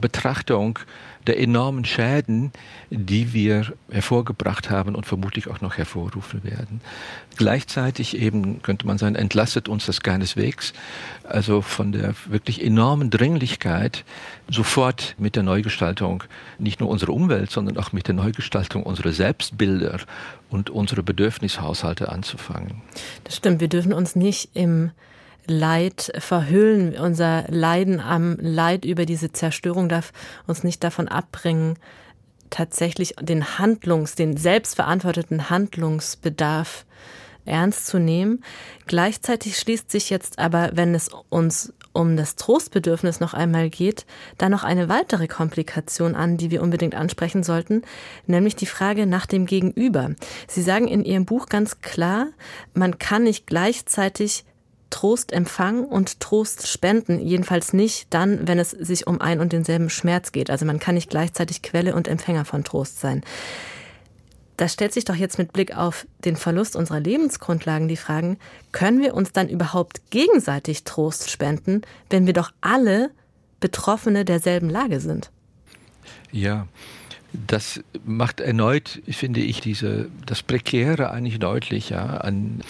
Betrachtung der enormen Schäden, die wir hervorgebracht haben und vermutlich auch noch hervorrufen werden. Gleichzeitig eben könnte man sagen, entlastet uns das keineswegs, also von der wirklich enormen Dringlichkeit, sofort mit der Neugestaltung nicht nur unserer Umwelt, sondern auch mit der Neugestaltung unserer Selbstbilder und unserer Bedürfnishaushalte anzufangen. Das stimmt, wir dürfen uns nicht im Leid verhüllen. Unser Leiden am Leid über diese Zerstörung darf uns nicht davon abbringen, tatsächlich den Handlungs, den selbstverantworteten Handlungsbedarf ernst zu nehmen. Gleichzeitig schließt sich jetzt aber, wenn es uns um das Trostbedürfnis noch einmal geht, da noch eine weitere Komplikation an, die wir unbedingt ansprechen sollten, nämlich die Frage nach dem Gegenüber. Sie sagen in Ihrem Buch ganz klar, man kann nicht gleichzeitig Trost empfangen und Trost spenden, jedenfalls nicht dann, wenn es sich um ein und denselben Schmerz geht. Also man kann nicht gleichzeitig Quelle und Empfänger von Trost sein. Da stellt sich doch jetzt mit Blick auf den Verlust unserer Lebensgrundlagen die Fragen, können wir uns dann überhaupt gegenseitig Trost spenden, wenn wir doch alle Betroffene derselben Lage sind? Ja, das macht erneut, finde ich, diese, das Prekäre eigentlich deutlicher an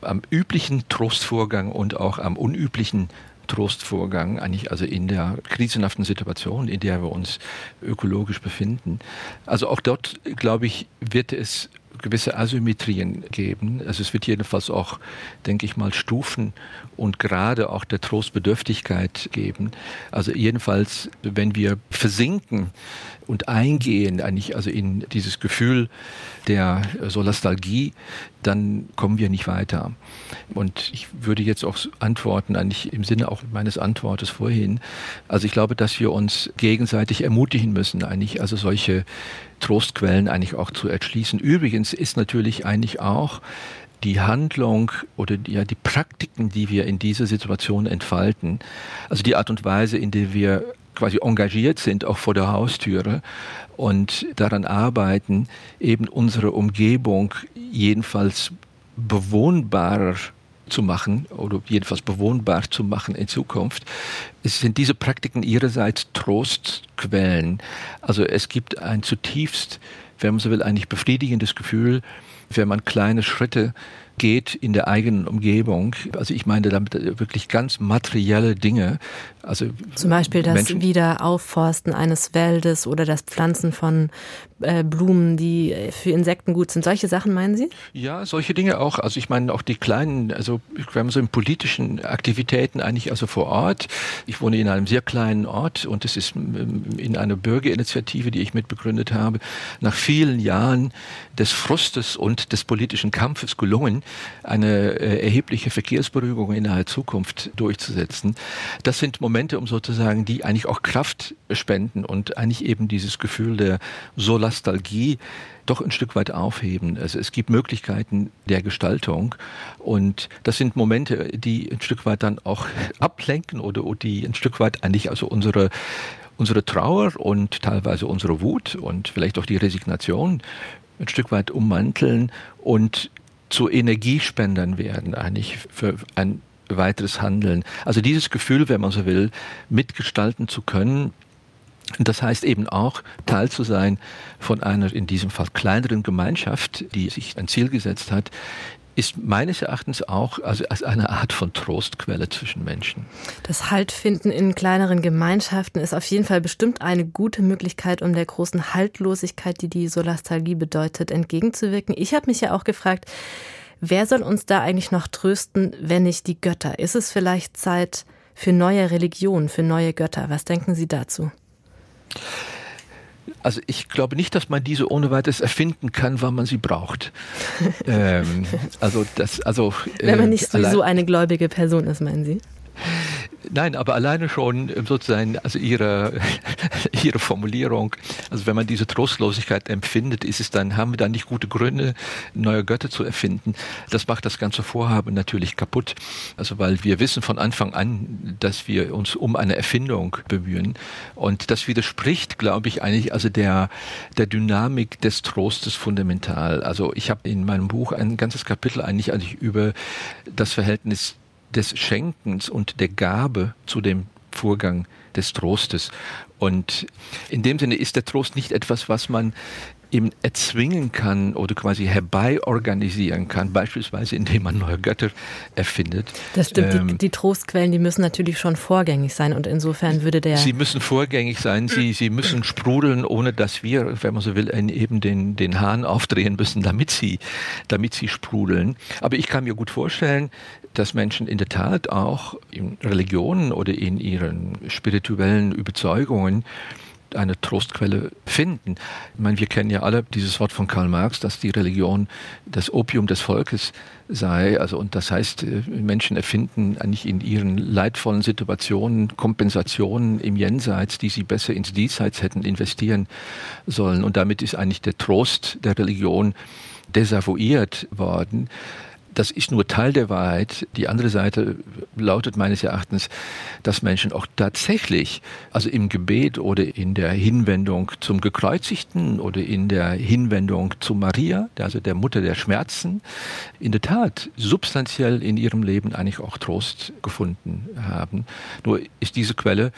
am üblichen Trostvorgang und auch am unüblichen Trostvorgang, eigentlich also in der krisenhaften Situation, in der wir uns ökologisch befinden. Also auch dort, glaube ich, wird es gewisse Asymmetrien geben. Also es wird jedenfalls auch, denke ich mal, Stufen und gerade auch der Trostbedürftigkeit geben. Also jedenfalls, wenn wir versinken und eingehen, eigentlich also in dieses Gefühl der Solastalgie, dann kommen wir nicht weiter. Und ich würde jetzt auch antworten, eigentlich im Sinne auch meines Antwortes vorhin. Also ich glaube, dass wir uns gegenseitig ermutigen müssen, eigentlich also solche Trostquellen eigentlich auch zu erschließen. Übrigens ist natürlich eigentlich auch die Handlung oder die, ja, die Praktiken, die wir in dieser Situation entfalten, also die Art und Weise, in der wir quasi engagiert sind, auch vor der Haustüre und daran arbeiten, eben unsere Umgebung jedenfalls bewohnbarer zu machen oder jedenfalls bewohnbar zu machen in Zukunft. Es sind diese Praktiken ihrerseits Trostquellen. Also es gibt ein zutiefst, wenn man so will, eigentlich befriedigendes Gefühl, wenn man kleine Schritte geht in der eigenen Umgebung. Also ich meine damit wirklich ganz materielle Dinge. Also zum Beispiel das Menschen Wiederaufforsten eines Waldes oder das Pflanzen von Blumen, die für Insekten gut sind. Solche Sachen meinen Sie? Ja, solche Dinge auch. Also ich meine auch die kleinen, also wir haben so in politischen Aktivitäten eigentlich also vor Ort. Ich wohne in einem sehr kleinen Ort und es ist ähm, in einer Bürgerinitiative, die ich mitbegründet habe, nach vielen Jahren des Frustes und des politischen Kampfes gelungen, eine äh, erhebliche Verkehrsberuhigung in naher Zukunft durchzusetzen. Das sind Momente, um sozusagen, die eigentlich auch Kraft spenden und eigentlich eben dieses Gefühl der Solastalgie doch ein Stück weit aufheben. Also es gibt Möglichkeiten der Gestaltung und das sind Momente, die ein Stück weit dann auch ablenken oder die ein Stück weit eigentlich also unsere unsere Trauer und teilweise unsere Wut und vielleicht auch die Resignation ein Stück weit ummanteln und zu Energiespendern werden eigentlich für ein weiteres Handeln. Also dieses Gefühl, wenn man so will, mitgestalten zu können, das heißt eben auch, Teil zu sein von einer in diesem Fall kleineren Gemeinschaft, die sich ein Ziel gesetzt hat, ist meines Erachtens auch also als eine Art von Trostquelle zwischen Menschen. Das Haltfinden in kleineren Gemeinschaften ist auf jeden Fall bestimmt eine gute Möglichkeit, um der großen Haltlosigkeit, die die Solastalgie bedeutet, entgegenzuwirken. Ich habe mich ja auch gefragt, wer soll uns da eigentlich noch trösten, wenn nicht die Götter? Ist es vielleicht Zeit für neue Religionen, für neue Götter? Was denken Sie dazu? Also ich glaube nicht, dass man diese ohne weiteres erfinden kann, wann man sie braucht. ähm, also das, also wenn man nicht äh, sowieso eine gläubige Person ist, meinen Sie? Nein, aber alleine schon ähm, sozusagen, also ihre, ihre Formulierung, also wenn man diese Trostlosigkeit empfindet, ist es dann, haben wir dann nicht gute Gründe, neue Götter zu erfinden. Das macht das ganze Vorhaben natürlich kaputt. Also weil wir wissen von Anfang an, dass wir uns um eine Erfindung bemühen. Und das widerspricht, glaube ich, eigentlich also der, der Dynamik des Trostes fundamental. Also ich habe in meinem Buch ein ganzes Kapitel eigentlich, eigentlich über das Verhältnis des Schenkens und der Gabe zu dem Vorgang des Trostes. Und in dem Sinne ist der Trost nicht etwas, was man eben erzwingen kann oder quasi herbeiorganisieren kann, beispielsweise indem man neue Götter erfindet. Das stimmt, ähm, die, die, Trostquellen, die müssen natürlich schon vorgängig sein und insofern würde der... Sie müssen vorgängig sein, sie, sie müssen sprudeln, ohne dass wir, wenn man so will, eben den, den Hahn aufdrehen müssen, damit sie, damit sie sprudeln. Aber ich kann mir gut vorstellen, dass Menschen in der Tat auch in Religionen oder in ihren spirituellen Überzeugungen eine Trostquelle finden. Ich meine, wir kennen ja alle dieses Wort von Karl Marx, dass die Religion das Opium des Volkes sei. Also, und das heißt, äh, Menschen erfinden eigentlich in ihren leidvollen Situationen Kompensationen im Jenseits, die sie besser ins Diesseits hätten investieren sollen. Und damit ist eigentlich der Trost der Religion desavouiert worden das ist nur Teil der Wahrheit. Die andere Seite lautet meines Erachtens, dass Menschen auch tatsächlich, also im Gebet oder in der Hinwendung zum Gekreuzigten oder in der Hinwendung zu Maria, also der Mutter der Schmerzen, in der Tat substanziell in ihrem Leben eigentlich auch Trost gefunden haben. Nur ist diese Quelle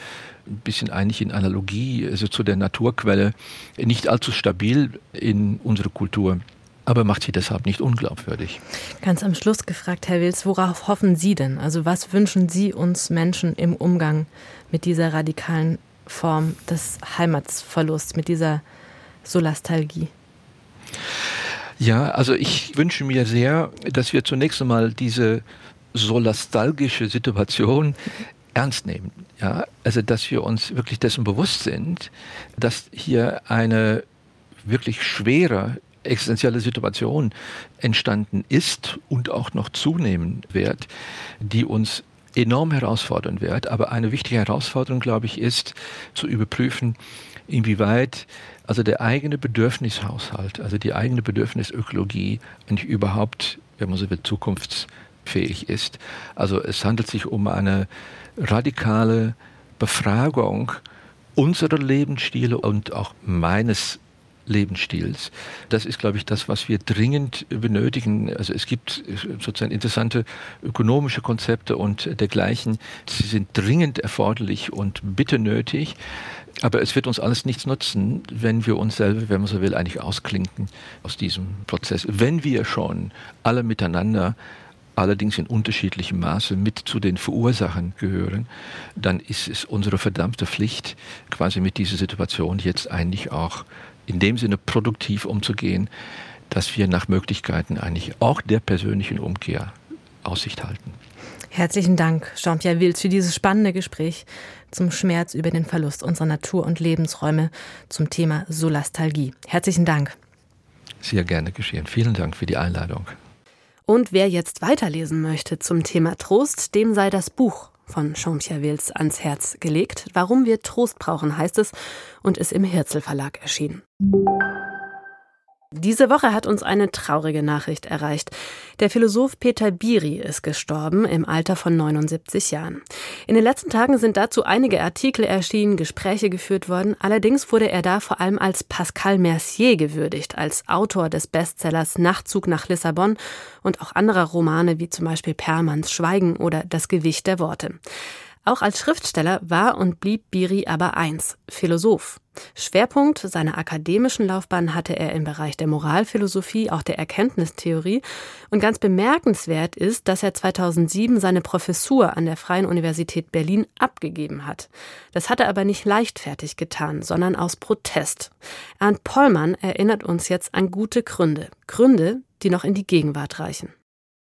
ein bisschen eigentlich in Analogie also zu der Naturquelle nicht allzu stabil in unserer Kultur aber macht sie deshalb nicht unglaubwürdig. Ganz am Schluss gefragt, Herr Wils, worauf hoffen Sie denn? Also was wünschen Sie uns Menschen im Umgang mit dieser radikalen Form des Heimatsverlusts, mit dieser Solastalgie? Ja, also ich wünsche mir sehr, dass wir zunächst einmal diese solastalgische Situation ernst nehmen. Ja, also dass wir uns wirklich dessen bewusst sind, dass hier eine wirklich schwere existenzielle Situation entstanden ist und auch noch zunehmen wird, die uns enorm herausfordern wird. Aber eine wichtige Herausforderung, glaube ich, ist zu überprüfen, inwieweit also der eigene Bedürfnishaushalt, also die eigene Bedürfnisökologie eigentlich überhaupt, wenn man so will, zukunftsfähig ist. Also es handelt sich um eine radikale Befragung unserer Lebensstile und auch meines Lebensstils. Das ist, glaube ich, das, was wir dringend benötigen. Also es gibt sozusagen interessante ökonomische Konzepte und dergleichen. Sie sind dringend erforderlich und bitte nötig. Aber es wird uns alles nichts nutzen, wenn wir uns selber, wenn man so will, eigentlich ausklinken aus diesem Prozess. Wenn wir schon alle miteinander allerdings in unterschiedlichem Maße mit zu den Verursachern gehören, dann ist es unsere verdammte Pflicht, quasi mit dieser Situation jetzt eigentlich auch in dem Sinne produktiv umzugehen, dass wir nach Möglichkeiten eigentlich auch der persönlichen Umkehr Aussicht halten. Herzlichen Dank, Jean-Pierre Wilz, für dieses spannende Gespräch zum Schmerz über den Verlust unserer Natur- und Lebensräume zum Thema Solastalgie. Herzlichen Dank. Sehr gerne geschehen. Vielen Dank für die Einladung. Und wer jetzt weiterlesen möchte zum Thema Trost, dem sei das Buch von Jean-Pierre Wills ans Herz gelegt. Warum wir Trost brauchen, heißt es und ist im Hirzel Verlag erschienen. Diese Woche hat uns eine traurige Nachricht erreicht. Der Philosoph Peter Biri ist gestorben im Alter von 79 Jahren. In den letzten Tagen sind dazu einige Artikel erschienen, Gespräche geführt worden. Allerdings wurde er da vor allem als Pascal Mercier gewürdigt, als Autor des Bestsellers Nachtzug nach Lissabon und auch anderer Romane wie zum Beispiel Permans Schweigen oder Das Gewicht der Worte. Auch als Schriftsteller war und blieb Biri aber eins, Philosoph. Schwerpunkt seiner akademischen Laufbahn hatte er im Bereich der Moralphilosophie, auch der Erkenntnistheorie. Und ganz bemerkenswert ist, dass er 2007 seine Professur an der Freien Universität Berlin abgegeben hat. Das hat er aber nicht leichtfertig getan, sondern aus Protest. Ernst Pollmann erinnert uns jetzt an gute Gründe. Gründe, die noch in die Gegenwart reichen.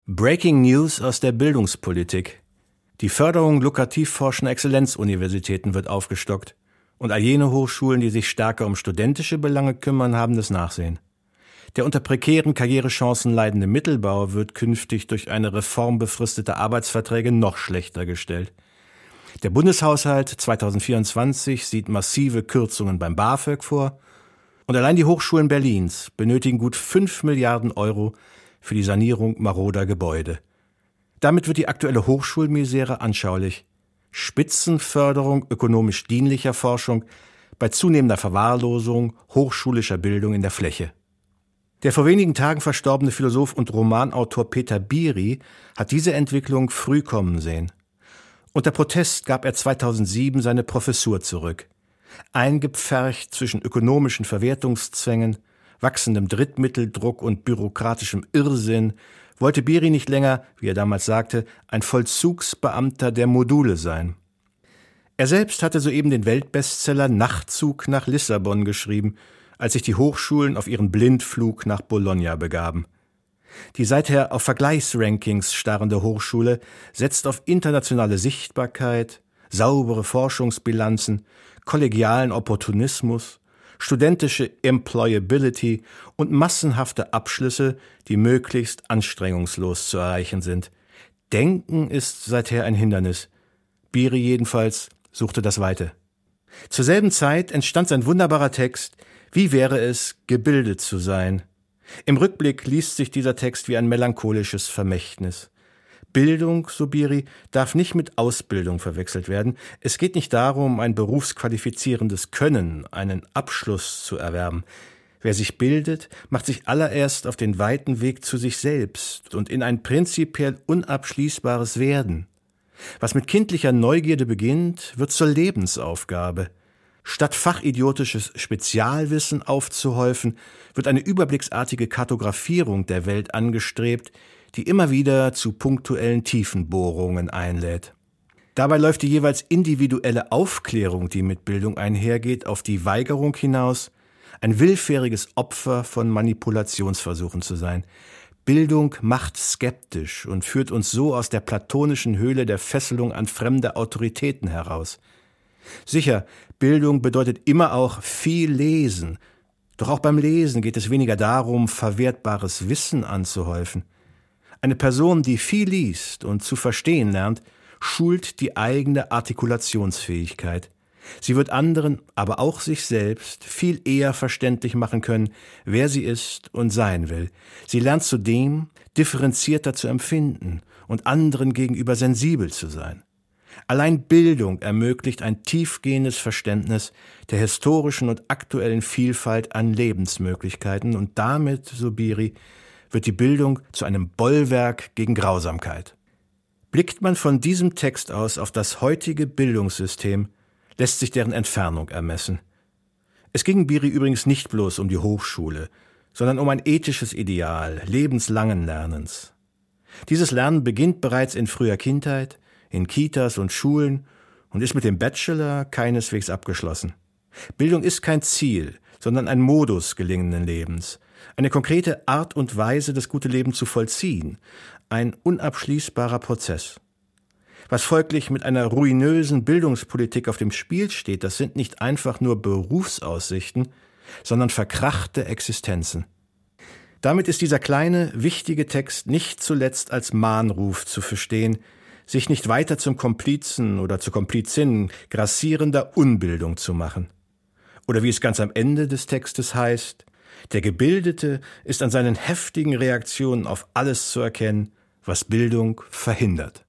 Breaking News aus der Bildungspolitik. Die Förderung lukrativ forschender Exzellenzuniversitäten wird aufgestockt. Und all jene Hochschulen, die sich stärker um studentische Belange kümmern, haben das Nachsehen. Der unter prekären Karrierechancen leidende Mittelbau wird künftig durch eine Reform befristeter Arbeitsverträge noch schlechter gestellt. Der Bundeshaushalt 2024 sieht massive Kürzungen beim BAföG vor und allein die Hochschulen Berlins benötigen gut 5 Milliarden Euro für die Sanierung maroder Gebäude. Damit wird die aktuelle Hochschulmisere anschaulich. Spitzenförderung ökonomisch dienlicher Forschung bei zunehmender Verwahrlosung hochschulischer Bildung in der Fläche. Der vor wenigen Tagen verstorbene Philosoph und Romanautor Peter Biri hat diese Entwicklung früh kommen sehen. Unter Protest gab er 2007 seine Professur zurück. Eingepfercht zwischen ökonomischen Verwertungszwängen, wachsendem Drittmitteldruck und bürokratischem Irrsinn wollte Biri nicht länger, wie er damals sagte, ein Vollzugsbeamter der Module sein. Er selbst hatte soeben den Weltbestseller Nachtzug nach Lissabon geschrieben, als sich die Hochschulen auf ihren Blindflug nach Bologna begaben. Die seither auf Vergleichsrankings starrende Hochschule setzt auf internationale Sichtbarkeit, saubere Forschungsbilanzen, kollegialen Opportunismus, studentische Employability und massenhafte Abschlüsse, die möglichst anstrengungslos zu erreichen sind. Denken ist seither ein Hindernis. Biri jedenfalls suchte das Weite. Zur selben Zeit entstand sein wunderbarer Text Wie wäre es, gebildet zu sein? Im Rückblick liest sich dieser Text wie ein melancholisches Vermächtnis. Bildung, Subiri, darf nicht mit Ausbildung verwechselt werden. Es geht nicht darum, ein berufsqualifizierendes Können, einen Abschluss zu erwerben. Wer sich bildet, macht sich allererst auf den weiten Weg zu sich selbst und in ein prinzipiell unabschließbares Werden. Was mit kindlicher Neugierde beginnt, wird zur Lebensaufgabe. Statt fachidiotisches Spezialwissen aufzuhäufen, wird eine überblicksartige Kartografierung der Welt angestrebt, die immer wieder zu punktuellen Tiefenbohrungen einlädt. Dabei läuft die jeweils individuelle Aufklärung, die mit Bildung einhergeht, auf die Weigerung hinaus, ein willfähriges Opfer von Manipulationsversuchen zu sein. Bildung macht skeptisch und führt uns so aus der platonischen Höhle der Fesselung an fremde Autoritäten heraus. Sicher, Bildung bedeutet immer auch viel Lesen, doch auch beim Lesen geht es weniger darum, verwertbares Wissen anzuhäufen. Eine Person, die viel liest und zu verstehen lernt, schult die eigene Artikulationsfähigkeit. Sie wird anderen, aber auch sich selbst viel eher verständlich machen können, wer sie ist und sein will. Sie lernt zudem, differenzierter zu empfinden und anderen gegenüber sensibel zu sein. Allein Bildung ermöglicht ein tiefgehendes Verständnis der historischen und aktuellen Vielfalt an Lebensmöglichkeiten und damit, Subiri, wird die Bildung zu einem Bollwerk gegen Grausamkeit. Blickt man von diesem Text aus auf das heutige Bildungssystem, lässt sich deren Entfernung ermessen. Es ging Biri übrigens nicht bloß um die Hochschule, sondern um ein ethisches Ideal lebenslangen Lernens. Dieses Lernen beginnt bereits in früher Kindheit, in Kitas und Schulen und ist mit dem Bachelor keineswegs abgeschlossen. Bildung ist kein Ziel, sondern ein Modus gelingenden Lebens, eine konkrete Art und Weise, das gute Leben zu vollziehen, ein unabschließbarer Prozess. Was folglich mit einer ruinösen Bildungspolitik auf dem Spiel steht, das sind nicht einfach nur Berufsaussichten, sondern verkrachte Existenzen. Damit ist dieser kleine, wichtige Text nicht zuletzt als Mahnruf zu verstehen, sich nicht weiter zum Komplizen oder zur Komplizin grassierender Unbildung zu machen. Oder wie es ganz am Ende des Textes heißt, der Gebildete ist an seinen heftigen Reaktionen auf alles zu erkennen, was Bildung verhindert.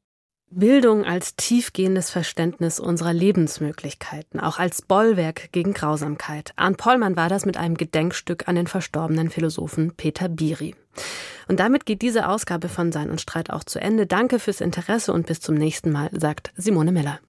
Bildung als tiefgehendes Verständnis unserer Lebensmöglichkeiten, auch als Bollwerk gegen Grausamkeit. Arndt Pollmann war das mit einem Gedenkstück an den verstorbenen Philosophen Peter Biri. Und damit geht diese Ausgabe von Sein und Streit auch zu Ende. Danke fürs Interesse und bis zum nächsten Mal, sagt Simone Miller.